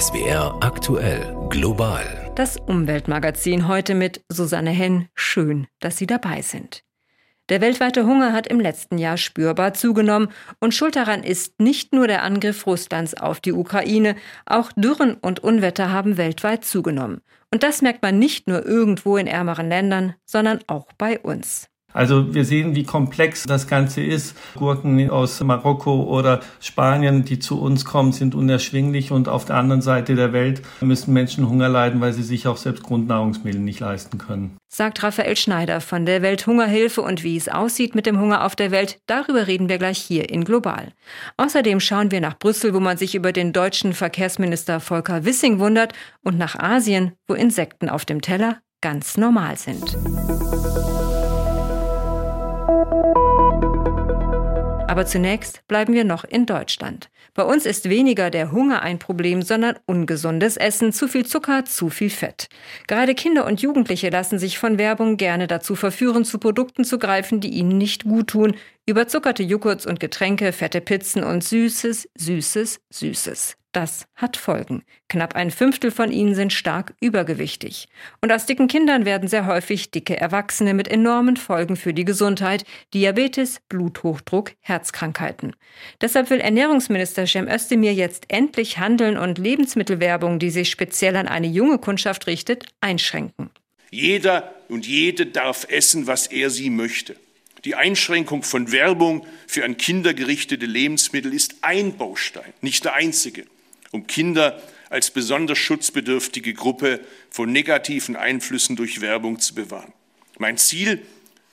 SWR aktuell global. Das Umweltmagazin heute mit Susanne Henn. Schön, dass Sie dabei sind. Der weltweite Hunger hat im letzten Jahr spürbar zugenommen und schuld daran ist nicht nur der Angriff Russlands auf die Ukraine, auch Dürren und Unwetter haben weltweit zugenommen. Und das merkt man nicht nur irgendwo in ärmeren Ländern, sondern auch bei uns. Also wir sehen, wie komplex das Ganze ist. Gurken aus Marokko oder Spanien, die zu uns kommen, sind unerschwinglich und auf der anderen Seite der Welt müssen Menschen Hunger leiden, weil sie sich auch selbst Grundnahrungsmittel nicht leisten können. Sagt Raphael Schneider von der Welthungerhilfe und wie es aussieht mit dem Hunger auf der Welt, darüber reden wir gleich hier in Global. Außerdem schauen wir nach Brüssel, wo man sich über den deutschen Verkehrsminister Volker Wissing wundert und nach Asien, wo Insekten auf dem Teller ganz normal sind. Aber zunächst bleiben wir noch in Deutschland. Bei uns ist weniger der Hunger ein Problem, sondern ungesundes Essen, zu viel Zucker, zu viel Fett. Gerade Kinder und Jugendliche lassen sich von Werbung gerne dazu verführen, zu Produkten zu greifen, die ihnen nicht gut tun. Überzuckerte Joghurts und Getränke, fette Pizzen und Süßes, Süßes, Süßes. Das hat Folgen. Knapp ein Fünftel von ihnen sind stark übergewichtig. Und aus dicken Kindern werden sehr häufig dicke Erwachsene mit enormen Folgen für die Gesundheit, Diabetes, Bluthochdruck, Herzkrankheiten. Deshalb will Ernährungsminister Cem Özdemir jetzt endlich Handeln und Lebensmittelwerbung, die sich speziell an eine junge Kundschaft richtet, einschränken. Jeder und jede darf essen, was er sie möchte. Die Einschränkung von Werbung für an Kinder gerichtete Lebensmittel ist ein Baustein, nicht der einzige um Kinder als besonders schutzbedürftige Gruppe von negativen Einflüssen durch Werbung zu bewahren. Mein Ziel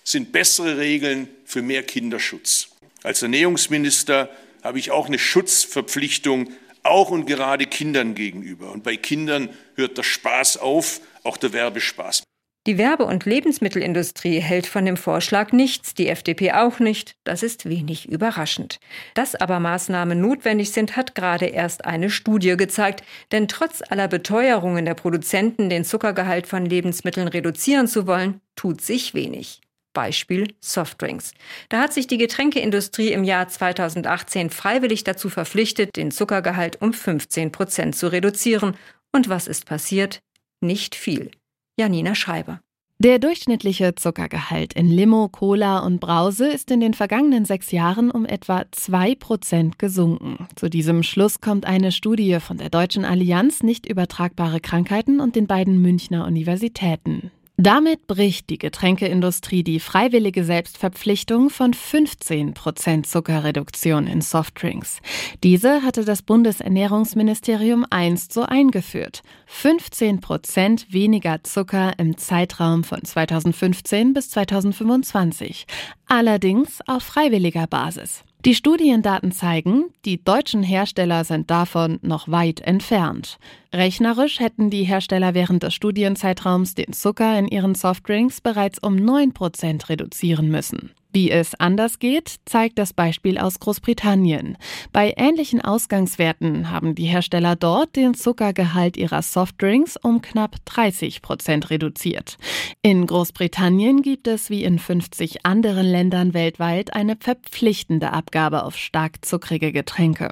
sind bessere Regeln für mehr Kinderschutz. Als Ernährungsminister habe ich auch eine Schutzverpflichtung, auch und gerade Kindern gegenüber. Und bei Kindern hört der Spaß auf, auch der Werbespaß. Die Werbe- und Lebensmittelindustrie hält von dem Vorschlag nichts, die FDP auch nicht. Das ist wenig überraschend. Dass aber Maßnahmen notwendig sind, hat gerade erst eine Studie gezeigt. Denn trotz aller Beteuerungen der Produzenten, den Zuckergehalt von Lebensmitteln reduzieren zu wollen, tut sich wenig. Beispiel Softdrinks. Da hat sich die Getränkeindustrie im Jahr 2018 freiwillig dazu verpflichtet, den Zuckergehalt um 15 Prozent zu reduzieren. Und was ist passiert? Nicht viel. Janina Schreiber. Der durchschnittliche Zuckergehalt in Limo, Cola und Brause ist in den vergangenen sechs Jahren um etwa 2% gesunken. Zu diesem Schluss kommt eine Studie von der Deutschen Allianz nicht übertragbare Krankheiten und den beiden Münchner Universitäten. Damit bricht die Getränkeindustrie die freiwillige Selbstverpflichtung von 15 Prozent Zuckerreduktion in Softdrinks. Diese hatte das Bundesernährungsministerium einst so eingeführt. 15 Prozent weniger Zucker im Zeitraum von 2015 bis 2025. Allerdings auf freiwilliger Basis. Die Studiendaten zeigen, die deutschen Hersteller sind davon noch weit entfernt. Rechnerisch hätten die Hersteller während des Studienzeitraums den Zucker in ihren Softdrinks bereits um 9% reduzieren müssen. Wie es anders geht, zeigt das Beispiel aus Großbritannien. Bei ähnlichen Ausgangswerten haben die Hersteller dort den Zuckergehalt ihrer Softdrinks um knapp 30 Prozent reduziert. In Großbritannien gibt es wie in 50 anderen Ländern weltweit eine verpflichtende Abgabe auf stark zuckrige Getränke.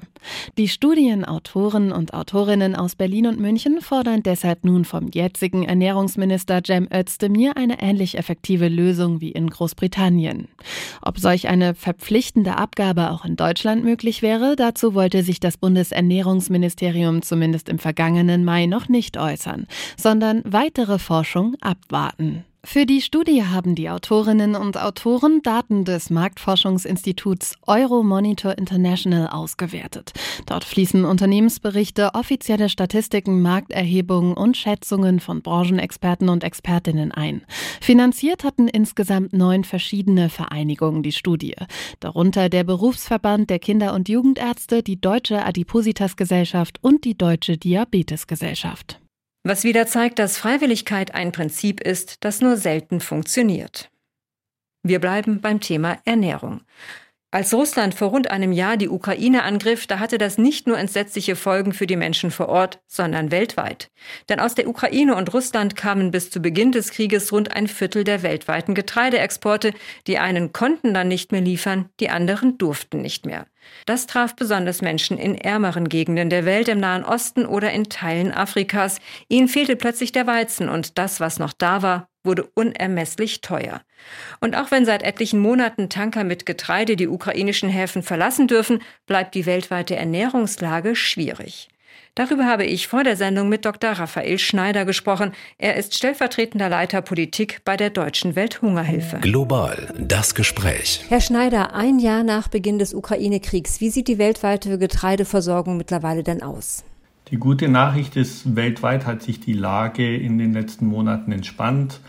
Die Studienautoren und Autorinnen aus Berlin und München fordern deshalb nun vom jetzigen Ernährungsminister Cem Özdemir eine ähnlich effektive Lösung wie in Großbritannien. Ob solch eine verpflichtende Abgabe auch in Deutschland möglich wäre, dazu wollte sich das Bundesernährungsministerium zumindest im vergangenen Mai noch nicht äußern, sondern weitere Forschung abwarten. Für die Studie haben die Autorinnen und Autoren Daten des Marktforschungsinstituts Euromonitor International ausgewertet. Dort fließen Unternehmensberichte, offizielle Statistiken, Markterhebungen und Schätzungen von Branchenexperten und Expertinnen ein. Finanziert hatten insgesamt neun verschiedene Vereinigungen die Studie, darunter der Berufsverband der Kinder- und Jugendärzte, die Deutsche Adipositas-Gesellschaft und die Deutsche Diabetesgesellschaft. Was wieder zeigt, dass Freiwilligkeit ein Prinzip ist, das nur selten funktioniert. Wir bleiben beim Thema Ernährung. Als Russland vor rund einem Jahr die Ukraine angriff, da hatte das nicht nur entsetzliche Folgen für die Menschen vor Ort, sondern weltweit. Denn aus der Ukraine und Russland kamen bis zu Beginn des Krieges rund ein Viertel der weltweiten Getreideexporte. Die einen konnten dann nicht mehr liefern, die anderen durften nicht mehr. Das traf besonders Menschen in ärmeren Gegenden der Welt, im Nahen Osten oder in Teilen Afrikas. Ihnen fehlte plötzlich der Weizen und das, was noch da war, wurde unermesslich teuer. Und auch wenn seit etlichen Monaten Tanker mit Getreide die ukrainischen Häfen verlassen dürfen, bleibt die weltweite Ernährungslage schwierig. Darüber habe ich vor der Sendung mit Dr. Raphael Schneider gesprochen. Er ist stellvertretender Leiter Politik bei der Deutschen Welthungerhilfe. Global das Gespräch. Herr Schneider, ein Jahr nach Beginn des Ukraine-Kriegs, wie sieht die weltweite Getreideversorgung mittlerweile denn aus? Die gute Nachricht ist, weltweit hat sich die Lage in den letzten Monaten entspannt.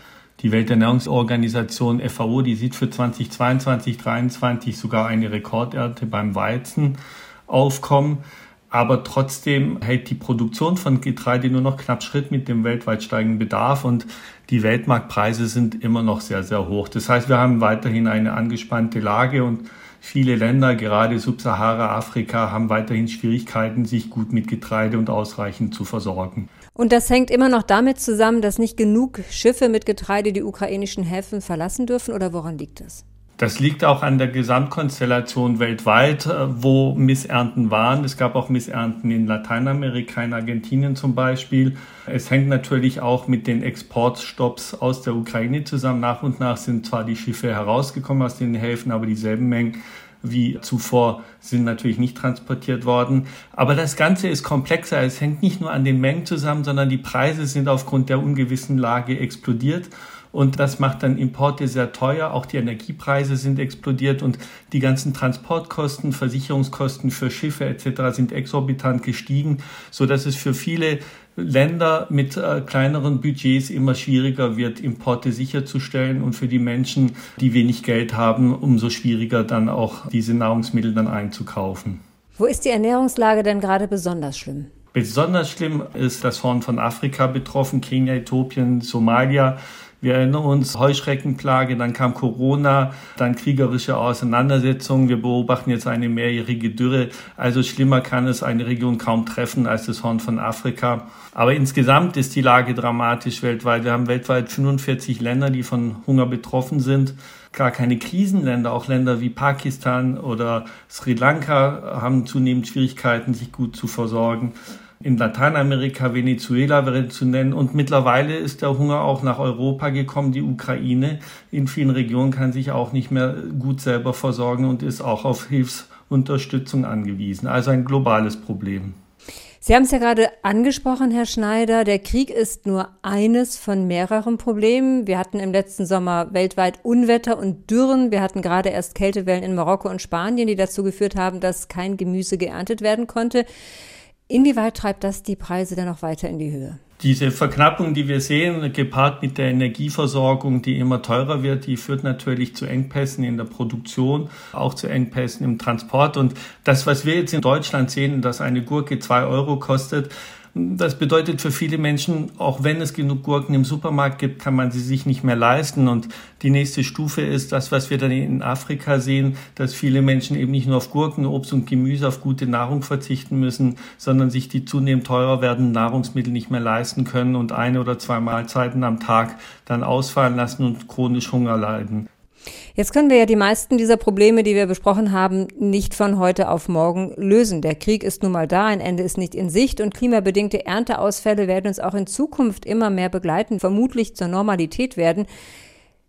Die Welternährungsorganisation FAO, die sieht für 2022, 2023 sogar eine Rekordernte beim Weizen aufkommen. Aber trotzdem hält die Produktion von Getreide nur noch knapp Schritt mit dem weltweit steigenden Bedarf und die Weltmarktpreise sind immer noch sehr, sehr hoch. Das heißt, wir haben weiterhin eine angespannte Lage und viele Länder, gerade Subsahara-Afrika, haben weiterhin Schwierigkeiten, sich gut mit Getreide und ausreichend zu versorgen. Und das hängt immer noch damit zusammen, dass nicht genug Schiffe mit Getreide die ukrainischen Häfen verlassen dürfen oder woran liegt das? Das liegt auch an der Gesamtkonstellation weltweit, äh, wo Missernten waren. Es gab auch Missernten in Lateinamerika, in Argentinien zum Beispiel. Es hängt natürlich auch mit den Exportstopps aus der Ukraine zusammen. Nach und nach sind zwar die Schiffe herausgekommen aus den Häfen, aber dieselben Mengen wie zuvor sind natürlich nicht transportiert worden. Aber das Ganze ist komplexer. Es hängt nicht nur an den Mengen zusammen, sondern die Preise sind aufgrund der ungewissen Lage explodiert. Und das macht dann Importe sehr teuer. Auch die Energiepreise sind explodiert und die ganzen Transportkosten, Versicherungskosten für Schiffe etc. sind exorbitant gestiegen, so dass es für viele Länder mit äh, kleineren Budgets immer schwieriger wird, Importe sicherzustellen und für die Menschen, die wenig Geld haben, umso schwieriger dann auch diese Nahrungsmittel dann einzukaufen. Wo ist die Ernährungslage denn gerade besonders schlimm? Besonders schlimm ist das Horn von Afrika betroffen, Kenia, Äthiopien, Somalia. Wir erinnern uns, Heuschreckenplage, dann kam Corona, dann kriegerische Auseinandersetzungen. Wir beobachten jetzt eine mehrjährige Dürre. Also schlimmer kann es eine Region kaum treffen als das Horn von Afrika. Aber insgesamt ist die Lage dramatisch weltweit. Wir haben weltweit 45 Länder, die von Hunger betroffen sind. Gar keine Krisenländer, auch Länder wie Pakistan oder Sri Lanka haben zunehmend Schwierigkeiten, sich gut zu versorgen in Lateinamerika, Venezuela wäre zu nennen. Und mittlerweile ist der Hunger auch nach Europa gekommen. Die Ukraine in vielen Regionen kann sich auch nicht mehr gut selber versorgen und ist auch auf Hilfsunterstützung angewiesen. Also ein globales Problem. Sie haben es ja gerade angesprochen, Herr Schneider. Der Krieg ist nur eines von mehreren Problemen. Wir hatten im letzten Sommer weltweit Unwetter und Dürren. Wir hatten gerade erst Kältewellen in Marokko und Spanien, die dazu geführt haben, dass kein Gemüse geerntet werden konnte. Inwieweit treibt das die Preise dann noch weiter in die Höhe? Diese Verknappung, die wir sehen, gepaart mit der Energieversorgung, die immer teurer wird, die führt natürlich zu Engpässen in der Produktion, auch zu Engpässen im Transport. Und das, was wir jetzt in Deutschland sehen, dass eine Gurke zwei Euro kostet, das bedeutet für viele Menschen, auch wenn es genug Gurken im Supermarkt gibt, kann man sie sich nicht mehr leisten. Und die nächste Stufe ist das, was wir dann in Afrika sehen, dass viele Menschen eben nicht nur auf Gurken, Obst und Gemüse, auf gute Nahrung verzichten müssen, sondern sich die zunehmend teurer werdenden Nahrungsmittel nicht mehr leisten können und eine oder zwei Mahlzeiten am Tag dann ausfallen lassen und chronisch Hunger leiden. Jetzt können wir ja die meisten dieser Probleme, die wir besprochen haben, nicht von heute auf morgen lösen. Der Krieg ist nun mal da, ein Ende ist nicht in Sicht und klimabedingte Ernteausfälle werden uns auch in Zukunft immer mehr begleiten, vermutlich zur Normalität werden.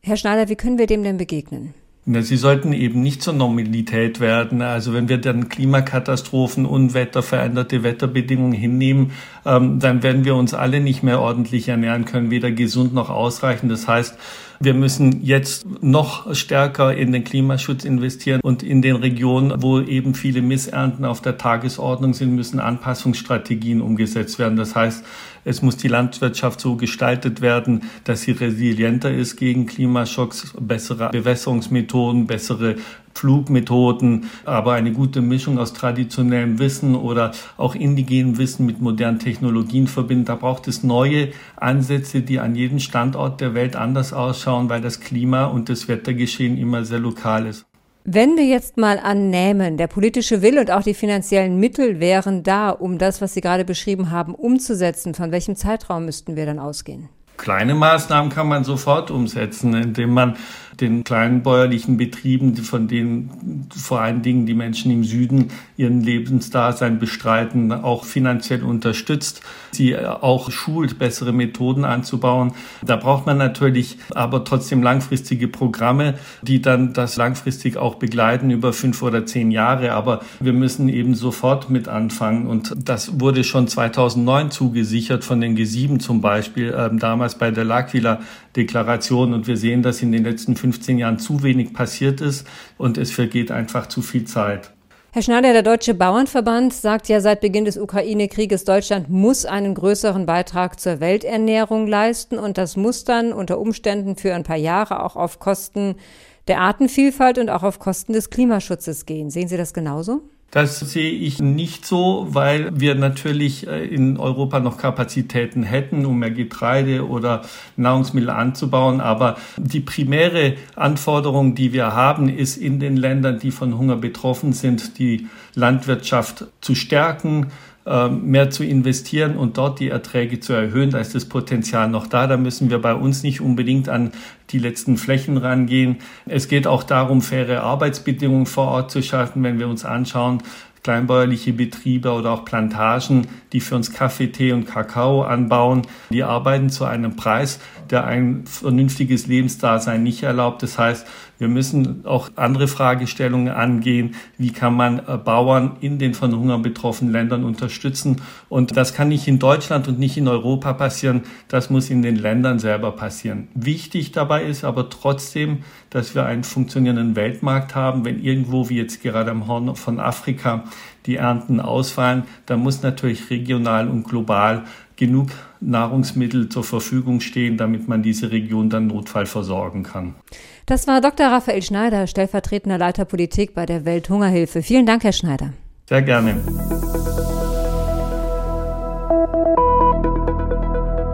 Herr Schneider, wie können wir dem denn begegnen? Sie sollten eben nicht zur Normalität werden. Also wenn wir dann Klimakatastrophen, Unwetter, veränderte Wetterbedingungen hinnehmen, ähm, dann werden wir uns alle nicht mehr ordentlich ernähren können, weder gesund noch ausreichend. Das heißt, wir müssen jetzt noch stärker in den Klimaschutz investieren und in den Regionen, wo eben viele Missernten auf der Tagesordnung sind, müssen Anpassungsstrategien umgesetzt werden. Das heißt, es muss die Landwirtschaft so gestaltet werden, dass sie resilienter ist gegen Klimaschocks, bessere Bewässerungsmethoden, bessere Flugmethoden, aber eine gute Mischung aus traditionellem Wissen oder auch indigenem Wissen mit modernen Technologien verbinden. Da braucht es neue Ansätze, die an jedem Standort der Welt anders ausschauen, weil das Klima und das Wettergeschehen immer sehr lokal ist. Wenn wir jetzt mal annehmen, der politische Wille und auch die finanziellen Mittel wären da, um das, was Sie gerade beschrieben haben, umzusetzen, von welchem Zeitraum müssten wir dann ausgehen? Kleine Maßnahmen kann man sofort umsetzen, indem man den kleinen bäuerlichen Betrieben, von denen vor allen Dingen die Menschen im Süden ihren Lebensdasein bestreiten, auch finanziell unterstützt, sie auch schult, bessere Methoden anzubauen. Da braucht man natürlich aber trotzdem langfristige Programme, die dann das langfristig auch begleiten über fünf oder zehn Jahre. Aber wir müssen eben sofort mit anfangen. Und das wurde schon 2009 zugesichert von den G7 zum Beispiel, äh, damals bei der L'Aquila-Deklaration. Und wir sehen, dass in den letzten 15 Jahren zu wenig passiert ist und es vergeht einfach zu viel Zeit. Herr Schneider, der Deutsche Bauernverband sagt ja seit Beginn des Ukraine-Krieges, Deutschland muss einen größeren Beitrag zur Welternährung leisten und das muss dann unter Umständen für ein paar Jahre auch auf Kosten der Artenvielfalt und auch auf Kosten des Klimaschutzes gehen. Sehen Sie das genauso? Das sehe ich nicht so, weil wir natürlich äh, in Europa noch Kapazitäten hätten, um mehr Getreide oder Nahrungsmittel anzubauen. Aber die primäre Anforderung, die wir haben, ist in den Ländern, die von Hunger betroffen sind, die Landwirtschaft zu stärken, mehr zu investieren und dort die Erträge zu erhöhen. Da ist das Potenzial noch da. Da müssen wir bei uns nicht unbedingt an die letzten Flächen rangehen. Es geht auch darum, faire Arbeitsbedingungen vor Ort zu schaffen. Wenn wir uns anschauen, kleinbäuerliche Betriebe oder auch Plantagen, die für uns Kaffee, Tee und Kakao anbauen, die arbeiten zu einem Preis, der ein vernünftiges Lebensdasein nicht erlaubt. Das heißt, wir müssen auch andere Fragestellungen angehen. Wie kann man äh, Bauern in den von Hunger betroffenen Ländern unterstützen? Und das kann nicht in Deutschland und nicht in Europa passieren. Das muss in den Ländern selber passieren. Wichtig dabei ist aber trotzdem, dass wir einen funktionierenden Weltmarkt haben. Wenn irgendwo, wie jetzt gerade am Horn von Afrika, die Ernten ausfallen, dann muss natürlich regional und global genug Nahrungsmittel zur Verfügung stehen, damit man diese Region dann Notfall versorgen kann. Das war Dr. Raphael Schneider, stellvertretender Leiter Politik bei der Welthungerhilfe. Vielen Dank, Herr Schneider. Sehr gerne.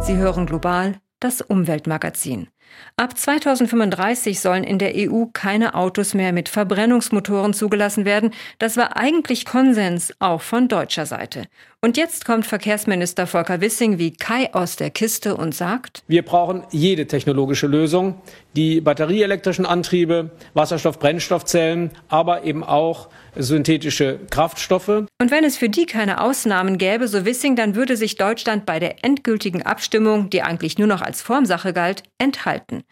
Sie hören global das Umweltmagazin. Ab 2035 sollen in der EU keine Autos mehr mit Verbrennungsmotoren zugelassen werden. Das war eigentlich Konsens, auch von deutscher Seite. Und jetzt kommt Verkehrsminister Volker Wissing wie Kai aus der Kiste und sagt, wir brauchen jede technologische Lösung, die batterieelektrischen Antriebe, Wasserstoff-Brennstoffzellen, aber eben auch synthetische Kraftstoffe. Und wenn es für die keine Ausnahmen gäbe, so Wissing, dann würde sich Deutschland bei der endgültigen Abstimmung, die eigentlich nur noch als Formsache galt, enthalten.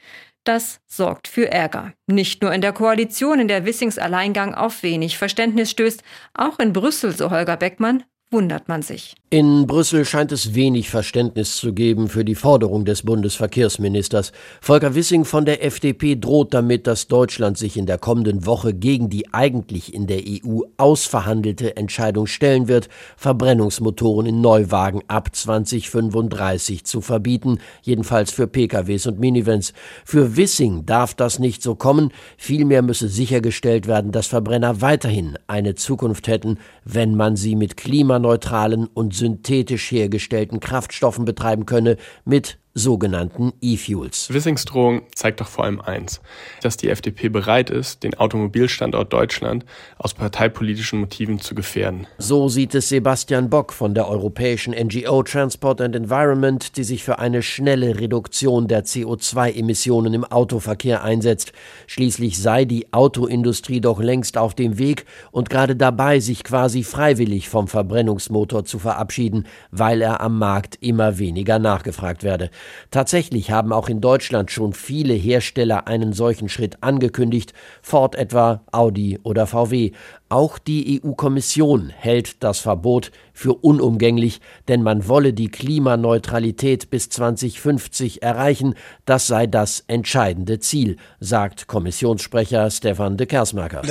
Das sorgt für Ärger. Nicht nur in der Koalition, in der Wissings Alleingang auf wenig Verständnis stößt, auch in Brüssel, so Holger Beckmann, wundert man sich. In Brüssel scheint es wenig Verständnis zu geben für die Forderung des Bundesverkehrsministers. Volker Wissing von der FDP droht damit, dass Deutschland sich in der kommenden Woche gegen die eigentlich in der EU ausverhandelte Entscheidung stellen wird, Verbrennungsmotoren in Neuwagen ab 2035 zu verbieten, jedenfalls für PKWs und Minivans. Für Wissing darf das nicht so kommen, vielmehr müsse sichergestellt werden, dass Verbrenner weiterhin eine Zukunft hätten, wenn man sie mit klimaneutralen und synthetisch hergestellten Kraftstoffen betreiben könne, mit sogenannten E-Fuels. Wissings Drohung zeigt doch vor allem eins, dass die FDP bereit ist, den Automobilstandort Deutschland aus parteipolitischen Motiven zu gefährden. So sieht es Sebastian Bock von der europäischen NGO Transport and Environment, die sich für eine schnelle Reduktion der CO2-Emissionen im Autoverkehr einsetzt. Schließlich sei die Autoindustrie doch längst auf dem Weg und gerade dabei, sich quasi freiwillig vom Verbrennungsmotor zu verabschieden, weil er am Markt immer weniger nachgefragt werde. Tatsächlich haben auch in Deutschland schon viele Hersteller einen solchen Schritt angekündigt, Ford etwa, Audi oder VW. Auch die EU-Kommission hält das Verbot für unumgänglich, denn man wolle die Klimaneutralität bis 2050 erreichen. Das sei das entscheidende Ziel, sagt Kommissionssprecher Stefan de Kersmaker.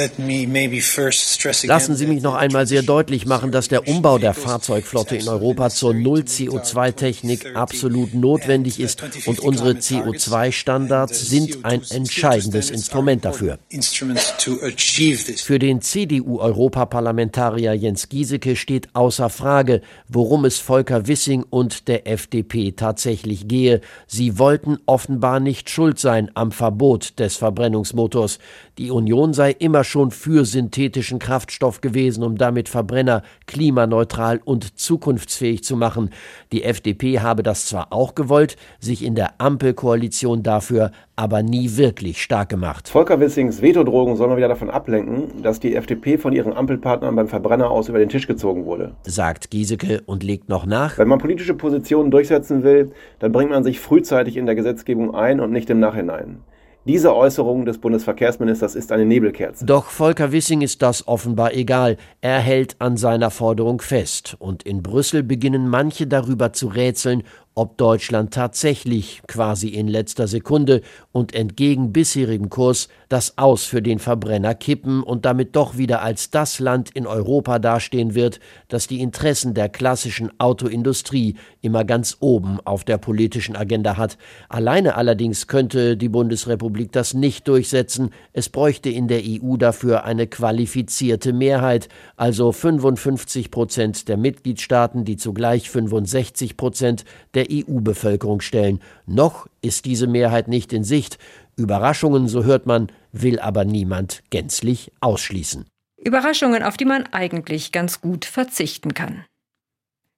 Lassen Sie mich noch einmal sehr deutlich machen, dass der Umbau der Fahrzeugflotte in Europa zur Null-CO2-Technik absolut notwendig ist und unsere CO2-Standards sind ein entscheidendes Instrument dafür. Für den CDU CDU-Europaparlamentarier Jens Giesecke steht außer Frage, worum es Volker Wissing und der FDP tatsächlich gehe. Sie wollten offenbar nicht schuld sein am Verbot des Verbrennungsmotors. Die Union sei immer schon für synthetischen Kraftstoff gewesen, um damit Verbrenner klimaneutral und zukunftsfähig zu machen. Die FDP habe das zwar auch gewollt, sich in der Ampelkoalition dafür aber nie wirklich stark gemacht. Volker Wissings Vetodrogen soll mal wieder davon ablenken, dass die FDP von ihren Ampelpartnern beim Verbrenner aus über den Tisch gezogen wurde. Sagt Giesecke und legt noch nach. Wenn man politische Positionen durchsetzen will, dann bringt man sich frühzeitig in der Gesetzgebung ein und nicht im Nachhinein. Diese Äußerung des Bundesverkehrsministers ist eine Nebelkerze. Doch Volker Wissing ist das offenbar egal. Er hält an seiner Forderung fest. Und in Brüssel beginnen manche darüber zu rätseln, ob Deutschland tatsächlich quasi in letzter Sekunde und entgegen bisherigem Kurs das Aus für den Verbrenner kippen und damit doch wieder als das Land in Europa dastehen wird, das die Interessen der klassischen Autoindustrie immer ganz oben auf der politischen Agenda hat. Alleine allerdings könnte die Bundesrepublik das nicht durchsetzen. Es bräuchte in der EU dafür eine qualifizierte Mehrheit, also 55 Prozent der Mitgliedstaaten, die zugleich 65 Prozent der der EU-Bevölkerung stellen. Noch ist diese Mehrheit nicht in Sicht. Überraschungen, so hört man, will aber niemand gänzlich ausschließen. Überraschungen, auf die man eigentlich ganz gut verzichten kann.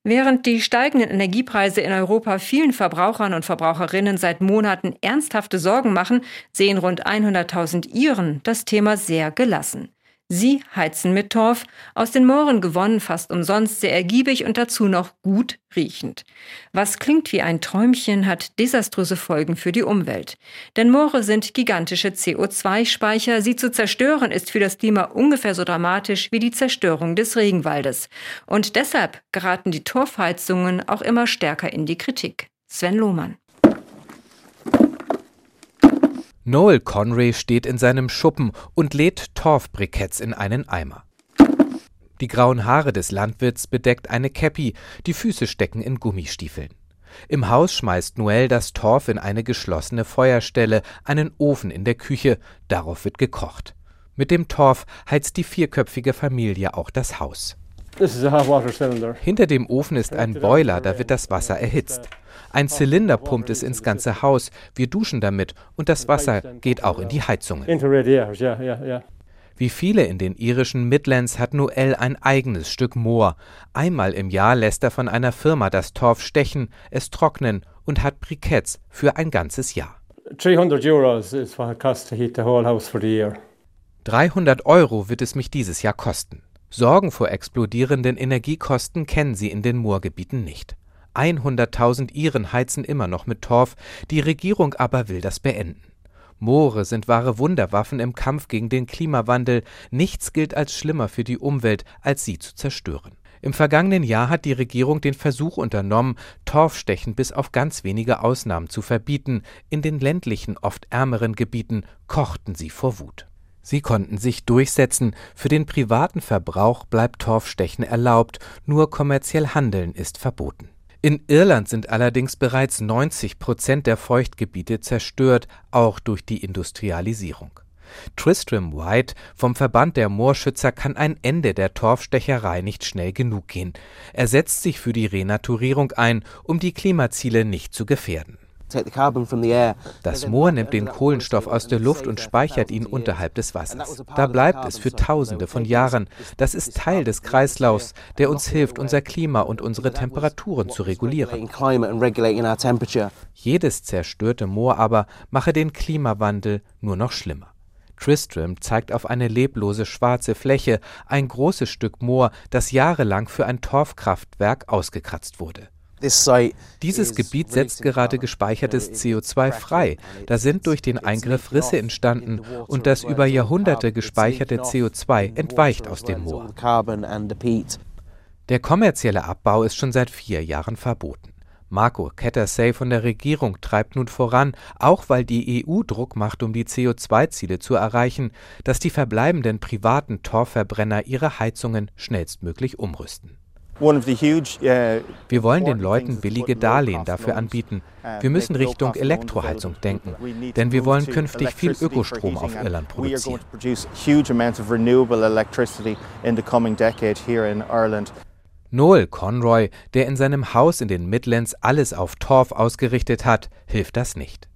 Während die steigenden Energiepreise in Europa vielen Verbrauchern und Verbraucherinnen seit Monaten ernsthafte Sorgen machen, sehen rund 100.000 Iren das Thema sehr gelassen. Sie heizen mit Torf, aus den Mooren gewonnen, fast umsonst, sehr ergiebig und dazu noch gut riechend. Was klingt wie ein Träumchen, hat desaströse Folgen für die Umwelt. Denn Moore sind gigantische CO2-Speicher. Sie zu zerstören ist für das Klima ungefähr so dramatisch wie die Zerstörung des Regenwaldes. Und deshalb geraten die Torfheizungen auch immer stärker in die Kritik. Sven Lohmann. Noel Conray steht in seinem Schuppen und lädt Torfbriketts in einen Eimer. Die grauen Haare des Landwirts bedeckt eine Käppi, die Füße stecken in Gummistiefeln. Im Haus schmeißt Noel das Torf in eine geschlossene Feuerstelle, einen Ofen in der Küche, darauf wird gekocht. Mit dem Torf heizt die vierköpfige Familie auch das Haus. Hinter dem Ofen ist ein Boiler, da wird das Wasser erhitzt. Ein Zylinder pumpt es ins ganze Haus. Wir duschen damit und das Wasser geht auch in die Heizungen. Wie viele in den irischen Midlands hat Noel ein eigenes Stück Moor. Einmal im Jahr lässt er von einer Firma das Torf stechen, es trocknen und hat Briketts für ein ganzes Jahr. 300 Euro wird es mich dieses Jahr kosten. Sorgen vor explodierenden Energiekosten kennen sie in den Moorgebieten nicht. 100.000 Iren heizen immer noch mit Torf, die Regierung aber will das beenden. Moore sind wahre Wunderwaffen im Kampf gegen den Klimawandel. Nichts gilt als schlimmer für die Umwelt, als sie zu zerstören. Im vergangenen Jahr hat die Regierung den Versuch unternommen, Torfstechen bis auf ganz wenige Ausnahmen zu verbieten. In den ländlichen, oft ärmeren Gebieten kochten sie vor Wut. Sie konnten sich durchsetzen. Für den privaten Verbrauch bleibt Torfstechen erlaubt, nur kommerziell Handeln ist verboten. In Irland sind allerdings bereits 90 Prozent der Feuchtgebiete zerstört, auch durch die Industrialisierung. Tristram White vom Verband der Moorschützer kann ein Ende der Torfstecherei nicht schnell genug gehen. Er setzt sich für die Renaturierung ein, um die Klimaziele nicht zu gefährden. Das Moor nimmt den Kohlenstoff aus der Luft und speichert ihn unterhalb des Wassers. Da bleibt es für Tausende von Jahren. Das ist Teil des Kreislaufs, der uns hilft, unser Klima und unsere Temperaturen zu regulieren. Jedes zerstörte Moor aber mache den Klimawandel nur noch schlimmer. Tristram zeigt auf eine leblose schwarze Fläche, ein großes Stück Moor, das jahrelang für ein Torfkraftwerk ausgekratzt wurde. Dieses Gebiet setzt gerade gespeichertes CO2 frei. Da sind durch den Eingriff Risse entstanden und das über Jahrhunderte gespeicherte CO2 entweicht aus dem Moor. Der kommerzielle Abbau ist schon seit vier Jahren verboten. Marco Kettersay von der Regierung treibt nun voran, auch weil die EU Druck macht, um die CO2-Ziele zu erreichen, dass die verbleibenden privaten Torfverbrenner ihre Heizungen schnellstmöglich umrüsten. Wir wollen den Leuten billige Darlehen dafür anbieten. Wir müssen Richtung Elektroheizung denken, denn wir wollen künftig viel Ökostrom auf Irland produzieren. Noel Conroy, der in seinem Haus in den Midlands alles auf Torf ausgerichtet hat, hilft das nicht.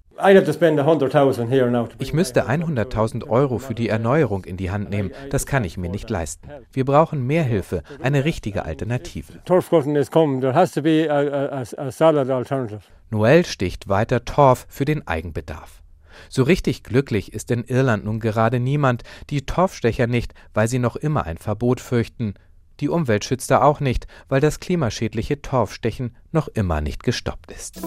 Ich müsste 100.000 Euro für die Erneuerung in die Hand nehmen. Das kann ich mir nicht leisten. Wir brauchen mehr Hilfe, eine richtige Alternative. Noel sticht weiter Torf für den Eigenbedarf. So richtig glücklich ist in Irland nun gerade niemand, die Torfstecher nicht, weil sie noch immer ein Verbot fürchten, die Umweltschützer auch nicht, weil das klimaschädliche Torfstechen noch immer nicht gestoppt ist.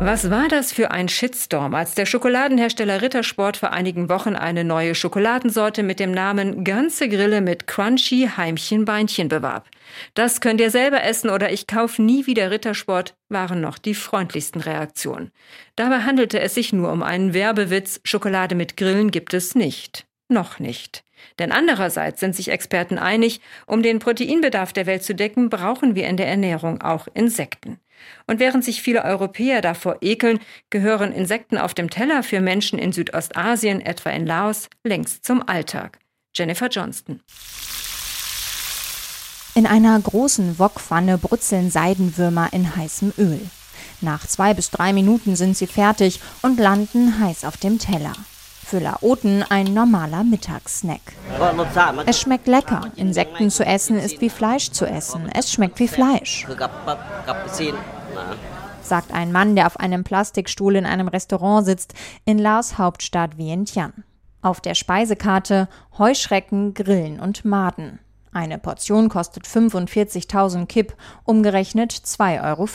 Was war das für ein Shitstorm, als der Schokoladenhersteller Rittersport vor einigen Wochen eine neue Schokoladensorte mit dem Namen Ganze Grille mit Crunchy Heimchen Beinchen bewarb? Das könnt ihr selber essen oder ich kauf nie wieder Rittersport waren noch die freundlichsten Reaktionen. Dabei handelte es sich nur um einen Werbewitz. Schokolade mit Grillen gibt es nicht. Noch nicht. Denn andererseits sind sich Experten einig, um den Proteinbedarf der Welt zu decken, brauchen wir in der Ernährung auch Insekten. Und während sich viele Europäer davor ekeln, gehören Insekten auf dem Teller für Menschen in Südostasien, etwa in Laos, längst zum Alltag. Jennifer Johnston. In einer großen Wokpfanne brutzeln Seidenwürmer in heißem Öl. Nach zwei bis drei Minuten sind sie fertig und landen heiß auf dem Teller. Für Laoten ein normaler Mittagssnack. Es schmeckt lecker. Insekten zu essen ist wie Fleisch zu essen. Es schmeckt wie Fleisch. Sagt ein Mann, der auf einem Plastikstuhl in einem Restaurant sitzt, in Laos Hauptstadt Vientiane. Auf der Speisekarte Heuschrecken, Grillen und Maden. Eine Portion kostet 45.000 Kip, umgerechnet 2,50 Euro.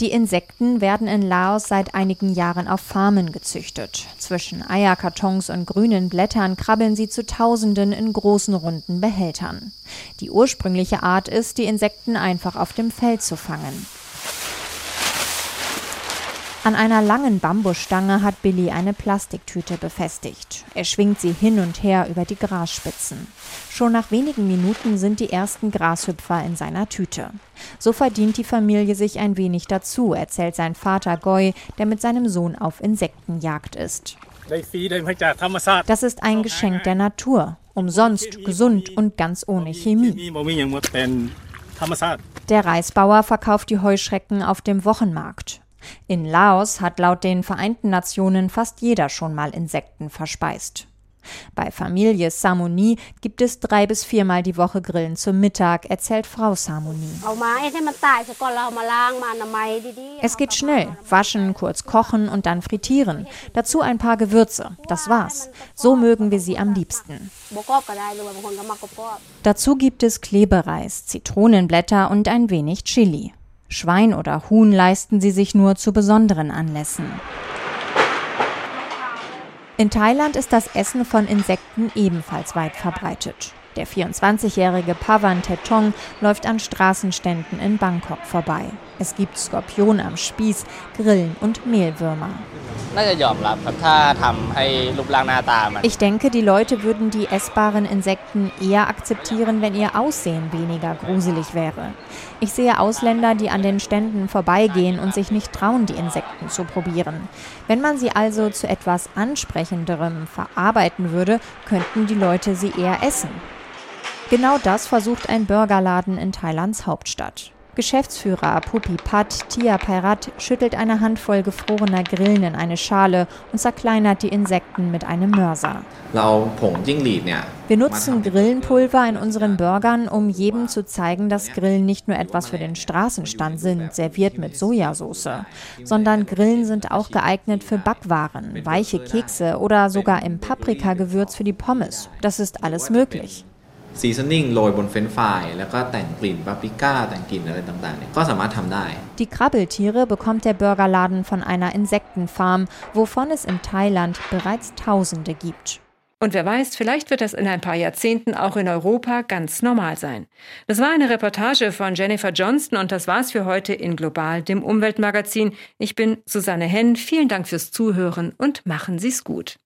Die Insekten werden in Laos seit einigen Jahren auf Farmen gezüchtet. Zwischen Eierkartons und grünen Blättern krabbeln sie zu Tausenden in großen runden Behältern. Die ursprüngliche Art ist, die Insekten einfach auf dem Feld zu fangen. An einer langen Bambusstange hat Billy eine Plastiktüte befestigt. Er schwingt sie hin und her über die Grasspitzen. Schon nach wenigen Minuten sind die ersten Grashüpfer in seiner Tüte. So verdient die Familie sich ein wenig dazu, erzählt sein Vater Goy, der mit seinem Sohn auf Insektenjagd ist. Das ist ein Geschenk der Natur. Umsonst, gesund und ganz ohne Chemie. Der Reisbauer verkauft die Heuschrecken auf dem Wochenmarkt. In Laos hat laut den Vereinten Nationen fast jeder schon mal Insekten verspeist. Bei Familie Samoni gibt es drei bis viermal die Woche Grillen zum Mittag, erzählt Frau Samoni. Es geht schnell. Waschen, kurz kochen und dann frittieren. Dazu ein paar Gewürze. Das war's. So mögen wir sie am liebsten. Dazu gibt es Klebereis, Zitronenblätter und ein wenig Chili. Schwein oder Huhn leisten sie sich nur zu besonderen Anlässen. In Thailand ist das Essen von Insekten ebenfalls weit verbreitet. Der 24-jährige Pavan Tetong läuft an Straßenständen in Bangkok vorbei. Es gibt Skorpion am Spieß, Grillen und Mehlwürmer. Ich denke, die Leute würden die essbaren Insekten eher akzeptieren, wenn ihr Aussehen weniger gruselig wäre. Ich sehe Ausländer, die an den Ständen vorbeigehen und sich nicht trauen, die Insekten zu probieren. Wenn man sie also zu etwas Ansprechenderem verarbeiten würde, könnten die Leute sie eher essen. Genau das versucht ein Burgerladen in Thailands Hauptstadt. Geschäftsführer Pupi Pat Tia Pairat schüttelt eine Handvoll gefrorener Grillen in eine Schale und zerkleinert die Insekten mit einem Mörser. Wir nutzen Grillenpulver in unseren Burgern, um jedem zu zeigen, dass Grillen nicht nur etwas für den Straßenstand sind, serviert mit Sojasauce, sondern Grillen sind auch geeignet für Backwaren, weiche Kekse oder sogar im Paprikagewürz für die Pommes. Das ist alles möglich. ซีซันนิ่งโรยบนเฟรนฟรายแล้วก็แต่งกลิ่นปาปริก้าแต่งกลิ่นอะไรต่างๆเนี่ยก็สามารถทำได้ Die Krabbeltiere bekommt der Burgerladen von einer Insektenfarm, wovon es in Thailand bereits Tausende gibt. Und wer weiß, vielleicht wird das in ein paar Jahrzehnten auch in Europa ganz normal sein. Das war eine Reportage von Jennifer Johnston und das war's für heute in Global, dem Umweltmagazin. Ich bin Susanne Henn. Vielen Dank fürs Zuhören und machen Sie's gut.